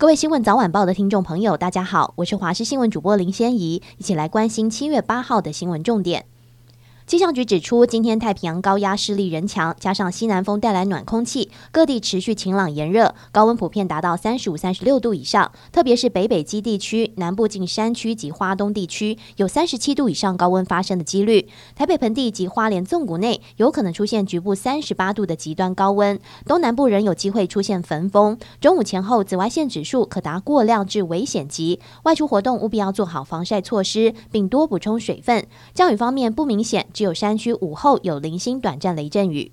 各位新闻早晚报的听众朋友，大家好，我是华视新闻主播林仙怡，一起来关心七月八号的新闻重点。气象局指出，今天太平洋高压势力仍强，加上西南风带来暖空气，各地持续晴朗炎热，高温普遍达到三十五、三十六度以上。特别是北北基地区、南部近山区及花东地区，有三十七度以上高温发生的几率。台北盆地及花莲纵谷内有可能出现局部三十八度的极端高温，东南部仍有机会出现焚风。中午前后，紫外线指数可达过量至危险级，外出活动务必要做好防晒措施，并多补充水分。降雨方面不明显。只有山区午后有零星短暂雷阵雨。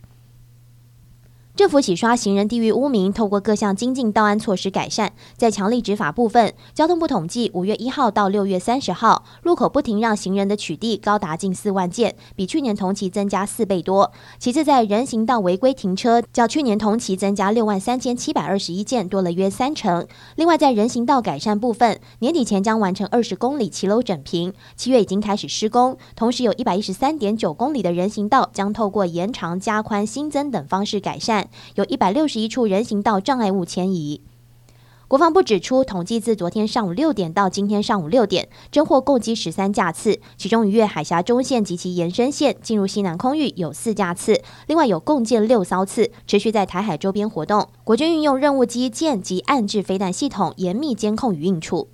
政府洗刷行人地域污名，透过各项精进道安措施改善。在强力执法部分，交通部统计，五月一号到六月三十号，路口不停让行人的取缔高达近四万件，比去年同期增加四倍多。其次，在人行道违规停车，较去年同期增加六万三千七百二十一件，多了约三成。另外，在人行道改善部分，年底前将完成二十公里骑楼整平，七月已经开始施工。同时，有一百一十三点九公里的人行道将透过延长、加宽、新增等方式改善。有一百六十一处人行道障碍物迁移。国防部指出，统计自昨天上午六点到今天上午六点，侦获共机十三架次，其中逾越海峡中线及其延伸线进入西南空域有四架次，另外有共建六艘次持续在台海周边活动。国军运用任务机舰及岸置飞弹系统严密监控与应处。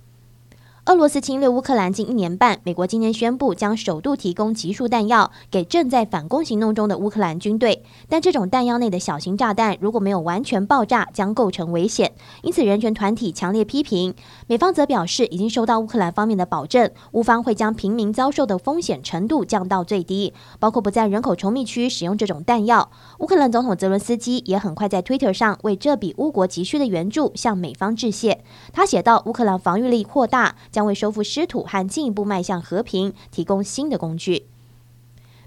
俄罗斯侵略乌克兰近一年半，美国今天宣布将首度提供集束弹药给正在反攻行动中的乌克兰军队。但这种弹药内的小型炸弹如果没有完全爆炸，将构成危险。因此，人权团体强烈批评。美方则表示，已经收到乌克兰方面的保证，乌方会将平民遭受的风险程度降到最低，包括不在人口稠密区使用这种弹药。乌克兰总统泽伦斯基也很快在推特上为这笔乌国急需的援助向美方致谢。他写道：“乌克兰防御力扩大。”将为收复失土和进一步迈向和平提供新的工具。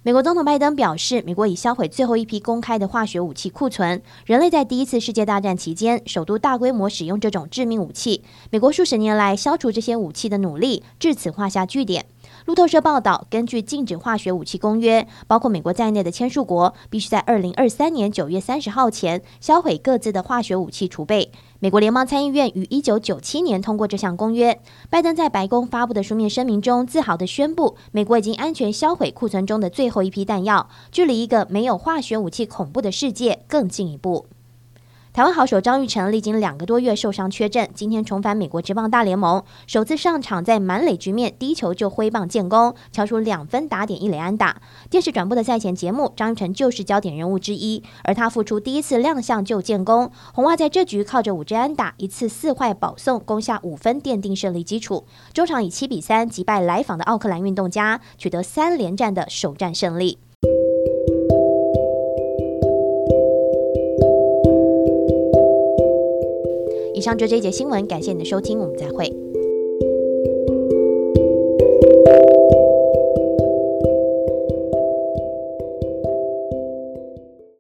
美国总统拜登表示，美国已销毁最后一批公开的化学武器库存。人类在第一次世界大战期间首度大规模使用这种致命武器。美国数十年来消除这些武器的努力至此画下句点。路透社报道，根据禁止化学武器公约，包括美国在内的签署国必须在二零二三年九月三十号前销毁各自的化学武器储备。美国联邦参议院于一九九七年通过这项公约。拜登在白宫发布的书面声明中，自豪地宣布，美国已经安全销毁库存中的最后一批弹药，距离一个没有化学武器恐怖的世界更进一步。台湾好手张玉成历经两个多月受伤缺阵，今天重返美国职棒大联盟，首次上场在满垒局面，第一球就挥棒建功，敲出两分打点一垒安打。电视转播的赛前节目，张玉成就是焦点人物之一，而他复出第一次亮相就建功，红袜在这局靠着五支安打、一次四坏保送，攻下五分，奠定胜利基础。终场以七比三击败来访的奥克兰运动家，取得三连战的首战胜利。以上就这一节新闻，感谢你的收听，我们再会。